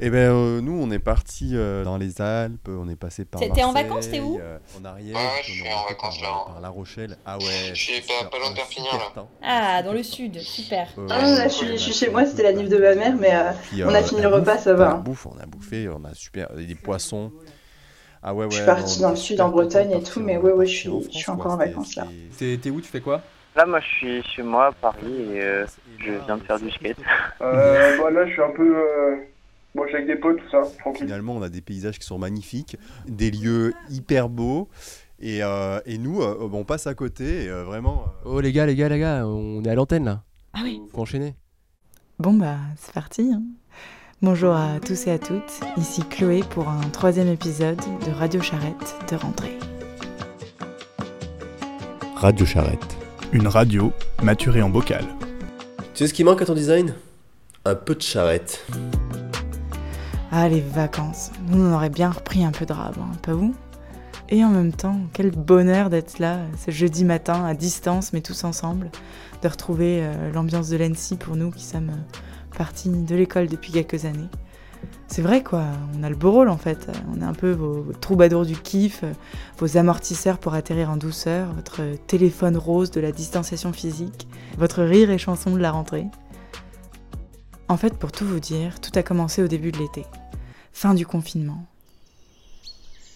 Eh ben euh, nous on est parti euh, dans les Alpes, on est passé par T'es- t'es en vacances, t'es où euh, En Ariège, Ouais, je suis on en vacances, par, là. par La Rochelle. Ah ouais. Je suis c'était pas- pas loin de un Perpignan, super là. temps. Ah, dans le sud, super. Euh, Ah, là, je suis, je suis chez moi, c'était la nif de ma mère, mais euh, Puis, on a euh, fini le repas, bouffe, ça va, hein. bouffe, on a bouffé, on a super des poissons. Ah ouais ouais. je suis on dans le sud, en Bretagne et de tout, mais ouais, ouais, je suis, je encore en vacances là. C'était- T'es où Tu fais quoi? Là, moi, je suis chez moi à Paris et euh, je viens de faire du skate. Euh, bah là, je suis un peu. Bon, je suis avec des potes, tout ça, tranquille. Finalement, on a des paysages qui sont magnifiques, des lieux hyper beaux. Et, euh, et nous, euh, on passe à côté, et, euh, vraiment. euh, Oh les gars, les gars, les gars, on est à l'antenne là. Ah oui. Faut enchaîner. Bon bah c'est parti. hein. Bonjour à tous et à toutes, ici Chloé pour un troisième épisode de Radio Charrette de rentrée. Radio Charrette. Une radio maturée en bocal. Tu sais ce qui manque à ton design? Un peu de charrette. Ah les vacances, nous on aurait bien repris un peu de rab, hein, pas vous Et en même temps, quel bonheur d'être là ce jeudi matin à distance mais tous ensemble, de retrouver euh, l'ambiance de l'ENSI pour nous qui sommes euh, partis de l'école depuis quelques années. C'est vrai quoi, on a le beau rôle en fait, on est un peu vos, troubadours du kiff, vos amortisseurs pour atterrir en douceur, votre téléphone rose de la distanciation physique, votre rire et chanson de la rentrée. En fait, pour tout vous dire, tout a commencé au début de l'été. Fin du confinement.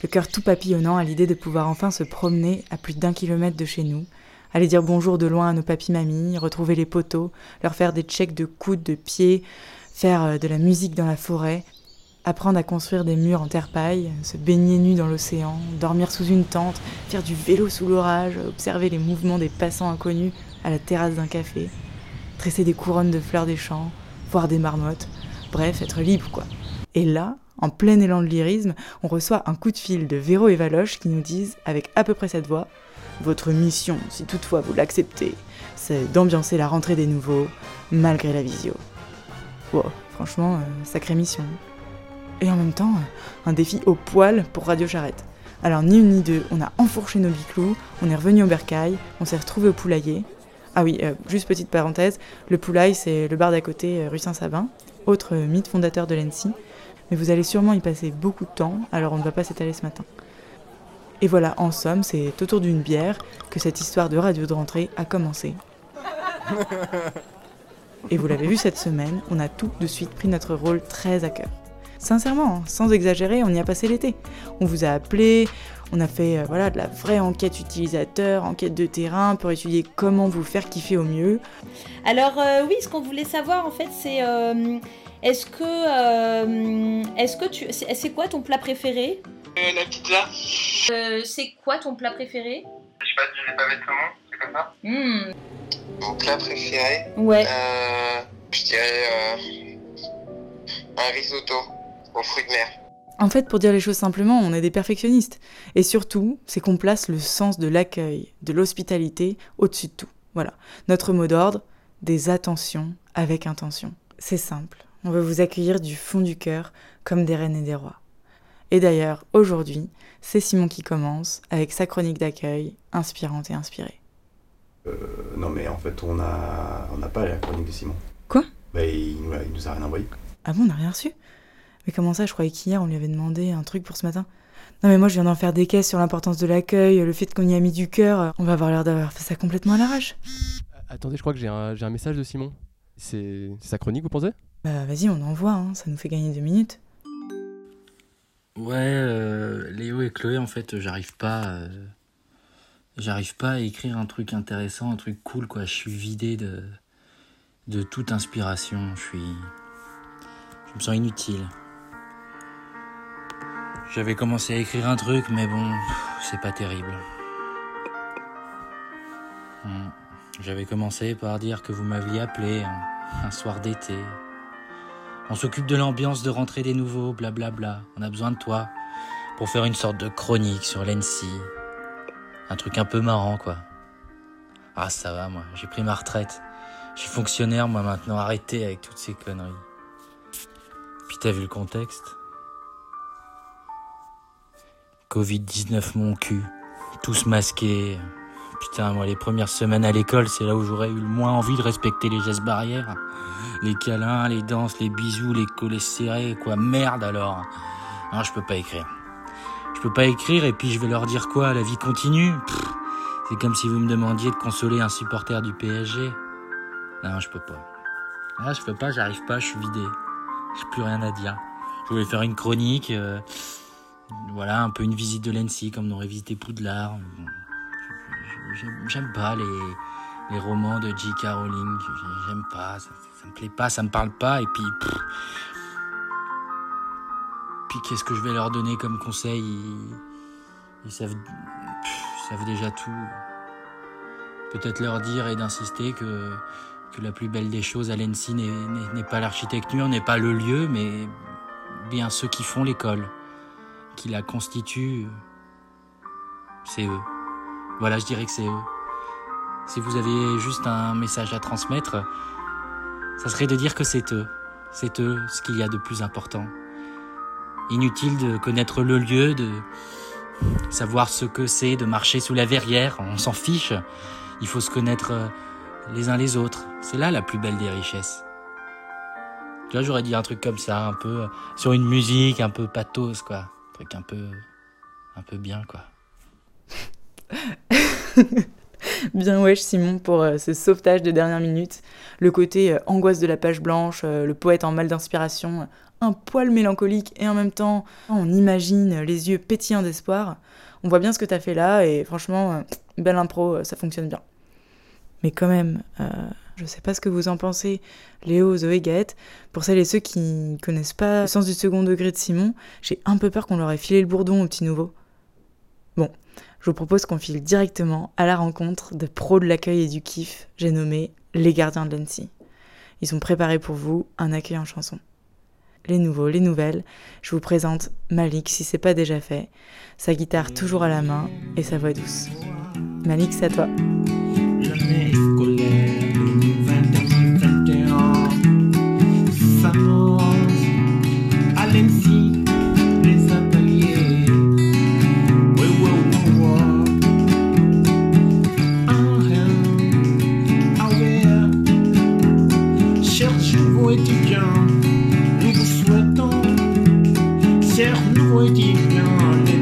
Le cœur tout papillonnant à l'idée de pouvoir enfin se promener à plus d'un kilomètre de chez nous, aller dire bonjour de loin à nos papis-mamies, retrouver les poteaux, leur faire des checks de coudes, de pieds, faire euh, de la musique dans la forêt, apprendre à construire des murs en terre-paille, se baigner nu dans l'océan, dormir sous une tente, faire du vélo sous l'orage, observer les mouvements des passants inconnus à la terrasse d'un café, tresser des couronnes de fleurs des champs, voir des marmottes, bref, être libre quoi. Et là, en plein élan de lyrisme, on reçoit un coup de fil de Véro et Valoche qui nous disent, avec à peu près cette voix, Votre mission, si toutefois vous l'acceptez, c'est d'ambiancer la rentrée des nouveaux, malgré la visio. Franchement, euh, sacrée mission. Et en même temps, euh, un défi au poil pour Radio Charrette. Alors ni une ni deux, on a enfourché nos biclous, on est revenu au bercail, on s'est retrouvé au poulailler. Ah oui, euh, juste petite parenthèse, le poulail c'est le bar d'à côté, euh, rue Saint-Sabin, autre euh, mythe fondateur de l'ENSI. Mais vous allez sûrement y passer beaucoup de temps, alors on ne va pas s'étaler ce matin. Et voilà, en somme, c'est autour d'une bière que cette histoire de radio de rentrée a commencé. Et vous l'avez vu cette semaine, on a tout de suite pris notre rôle très à cœur. Sincèrement, hein, sans exagérer, on y a passé l'été. On vous a appelé, on a fait euh, voilà, de la vraie enquête utilisateur, enquête de terrain pour étudier comment vous faire kiffer au mieux. Alors euh, oui, ce qu'on voulait savoir en fait, c'est euh, est-ce que euh, est-ce que tu c'est quoi ton plat préféré? Euh, la pizza Euh, C'est quoi ton plat préféré? Je sais pas, je vais pas mettre comment, c'est comme ça? Hmm, Mon plat préféré? Ouais. euh, Je dirais euh, un risotto aux fruits de mer. En fait, pour dire les choses simplement, on est des perfectionnistes. Et surtout, c'est qu'on place le sens de l'accueil, de l'hospitalité au-dessus de tout. Voilà. Notre mot d'ordre, des attentions avec intention. C'est simple. On veut vous accueillir du fond du cœur comme des reines et des rois. Et d'ailleurs, aujourd'hui, c'est Simon qui commence avec sa chronique d'accueil, inspirante et inspirée. Euh, non, mais en fait, on n'a pas la chronique de Simon. Quoi? Bah, il, nous a- il nous a rien envoyé. Ah bon, on n'a rien reçu? Mais comment ça Je croyais qu'hier, on lui avait demandé un truc pour ce matin? Non mais moi, je viens d'en faire des caisses sur l'importance de l'accueil, le fait qu'on y a mis du cœur. On va avoir l'air d'avoir fait ça complètement à l'arrache. Attendez, je crois que j'ai un, j'ai un message de Simon. C'est c'est sa chronique, vous pensez? Bah vas-y, on envoie, hein, ça nous fait gagner deux minutes. Ouais, euh, Léo et Chloé, en fait, j'arrive pas. euh, j'arrive pas à écrire un truc intéressant, un truc cool, quoi. Je suis vidé de, de toute inspiration. Je suis. Je me sens inutile. J'avais commencé à écrire un truc, mais bon, c'est pas terrible. Hmm. J'avais commencé par dire que vous m'aviez appelé un, un soir d'été. On s'occupe de l'ambiance de rentrée des nouveaux, blablabla. On a besoin de toi pour faire une sorte de chronique sur l'ENSI. Un truc un peu marrant, quoi. Ah, ça va, moi. J'ai pris ma retraite. Je suis fonctionnaire, moi, maintenant. Arrêtez avec toutes ces conneries. Puis t'as vu le contexte? Covid-19, mon cul. Tous masqués. Putain, moi, les premières semaines à l'école, c'est là où j'aurais eu le moins envie de respecter les gestes barrières. Les câlins, les danses, les bisous, les collets serrés, quoi. Merde alors. Non, je peux pas écrire. Je peux pas écrire et puis je vais leur dire quoi? La vie continue? C'est comme si vous me demandiez de consoler un supporter du PSG. Non, je peux pas. Ah, je peux pas, j'arrive pas, je suis vidé. J'ai plus rien à dire. Je voulais faire une chronique, euh, voilà, un peu une visite de l'ENSI comme on aurait visité Poudlard. J'aime pas les, les romans de J.K. Rowling. J'aime pas, ça, ça, me plaît pas, ça me parle pas. Et puis, puis qu'est-ce que je vais leur donner comme conseil? Ils, savent, savent déjà tout. Peut-être leur dire et d'insister que, que la plus belle des choses à l'ENSI n'est pas l'architecture, n'est pas le lieu, mais bien ceux qui font l'école, qui la constituent. C'est eux. Voilà, je dirais que c'est eux. Si vous avez juste un message à transmettre, ça serait de dire que c'est eux. C'est eux ce qu'il y a de plus important. Inutile de connaître le lieu, de savoir ce que c'est de marcher sous la verrière, on s'en fiche. Il faut se connaître les uns les autres. C'est là la plus belle des richesses. Tu vois, j'aurais dit un truc comme ça, un peu sur une musique un peu pathos, quoi. Truc un peu, un peu bien, quoi. Bien wesh Simon pour euh, ce sauvetage de dernière minute. Le côté euh, angoisse de la page blanche, euh, le poète en mal d'inspiration, un poil mélancolique et en même temps on imagine les yeux pétillants d'espoir. On voit bien ce que t'as fait là et franchement, belle impro, ça fonctionne bien. Mais quand même, je sais pas ce que vous en pensez, Léo, Zoé, Gaët. Pour celles et ceux qui ne connaissent pas le sens du second degré de Simon, j'ai un peu peur qu'on leur ait filé le bourdon au petit nouveau. Bon, je vous propose qu'on file directement à la rencontre de pros de l'accueil et du kiff, j'ai nommé les gardiens de l'ENSI. Ils ont préparé pour vous un accueil en chanson. Les nouveaux, les nouvelles, je vous présente Malik si c'est pas déjà fait, sa guitare toujours à la main et sa voix douce. Malik, c'est à toi. Fue on de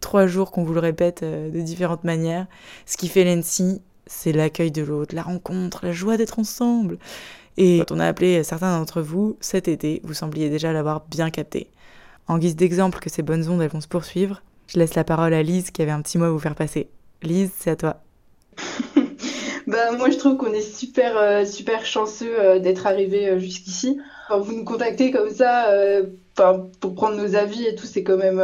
trois jours qu'on vous le répète euh, de différentes manières. Ce qui fait l'ENSI, c'est l'accueil de l'autre, la rencontre, la joie d'être ensemble. Et quand on a appelé certains d'entre vous cet été, vous sembliez déjà l'avoir bien capté. En guise d'exemple que ces bonnes ondes elles vont se poursuivre, je laisse la parole à Lise qui avait un petit mot à vous faire passer. Lise, c'est à toi. bah moi je trouve qu'on est super euh, super chanceux euh, d'être arrivé jusqu'ici. vous nous contactez comme ça pour prendre nos avis et tout, c'est quand même.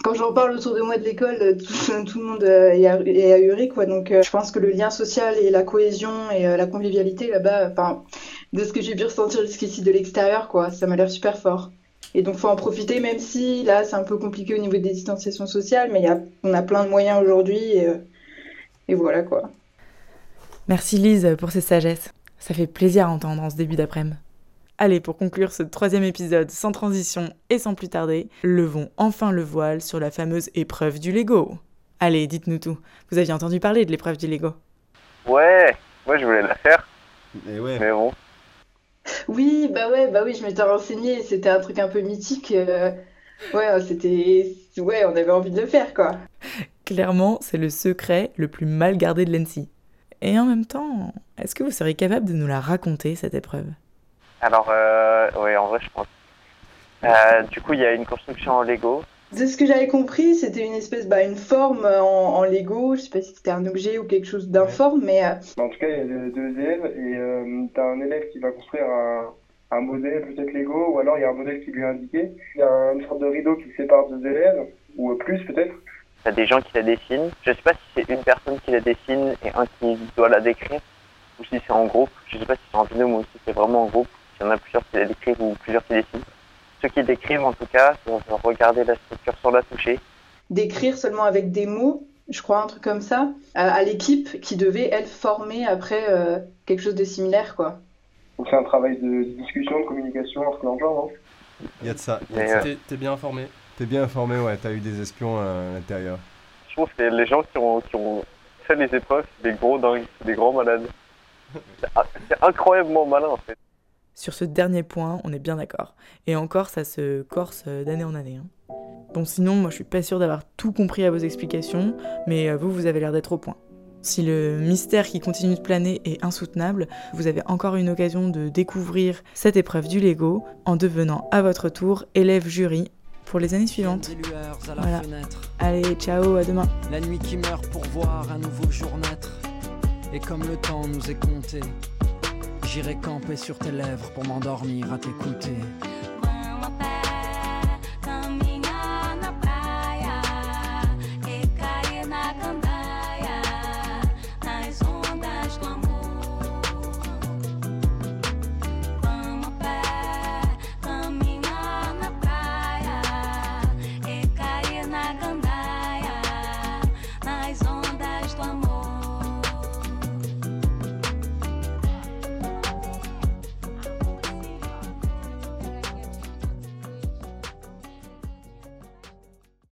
Euh, quand j'en parle autour de moi de l'école, euh, tout, le monde euh, est, ahuri, quoi. Donc, je pense que le lien social et la cohésion et la convivialité là-bas, de ce que j'ai pu ressentir jusqu'ici de l'extérieur, quoi, ça m'a l'air super fort. Et donc, faut en profiter, même si là, c'est un peu compliqué au niveau des distanciations sociales, mais on a plein de moyens aujourd'hui. Et, euh, et voilà quoi. Merci Lise pour ces sagesses. Ça fait plaisir à entendre en ce début d'après-midi. Allez, pour conclure ce troisième épisode sans transition et sans plus tarder, levons enfin le voile sur la fameuse épreuve du Lego. Allez, dites-nous tout. Vous aviez entendu parler de l'épreuve du Lego Ouais, moi je voulais la faire. Et ouais. Mais bon. Oui, bah ouais, bah oui, je m'étais renseignée. C'était un truc un peu mythique. euh, Ouais, c'était. Ouais, on avait envie de le faire quoi. Clairement, c'est le secret le plus mal gardé de l'ENSI. Et en même temps, est-ce que vous seriez capable de nous la raconter, cette épreuve? Alors, euh, ouais, en vrai, je pense. Euh, du coup, il y a une construction en Lego. De ce que j'avais compris, c'était une espèce, bah, une forme en, en Lego. Je sais pas si c'était un objet ou quelque chose d'informe, mais euh, En tout cas, il y a deux, deux élèves et euh, t'as un élève qui va construire un, un modèle, peut-être Lego, ou alors il y a un modèle qui lui est indiqué. Il y a une sorte de rideau qui sépare deux élèves, ou plus peut-être. T'as des gens qui la dessinent. Je sais pas si c'est une personne qui la dessine et un qui doit la décrire, ou si c'est en groupe. Je sais pas si c'est en binôme ou si c'est vraiment en groupe. S'il y en a plusieurs qui la décrivent ou plusieurs qui dessinent. Ceux qui décrivent, en tout cas, vont regarder la structure sans la toucher. d'écrire seulement avec des mots, je crois, un truc comme ça, à, à l'équipe qui devait, elle, former après euh, quelque chose de similaire, quoi. Donc c'est un travail de discussion, de communication entre les gens, non? Il y a de ça. il y a de Mais, ça. euh, T'es bien informé T'es bien informé, ouais. T'as eu des espions euh, à l'intérieur. Je trouve que les gens qui ont, qui ont fait les épreuves, c'est des gros dingues, c'est des grands malades. C'est c'est incroyablement malin, en fait. Sur ce dernier point, on est bien d'accord. Et encore, ça se corse euh, d'année en année. hein. Bon, sinon, moi je suis pas sûre d'avoir tout compris à vos explications, mais euh, vous, vous avez l'air d'être au point. Si le mystère qui continue de planer est insoutenable, vous avez encore une occasion de découvrir cette épreuve du Lego en devenant à votre tour élève jury pour les années suivantes. À la Voilà. fenêtre. Allez, ciao, à demain. La nuit qui meurt pour voir un nouveau jour naître. Et comme le temps nous est compté, j'irai camper sur tes lèvres pour m'endormir à t'écouter.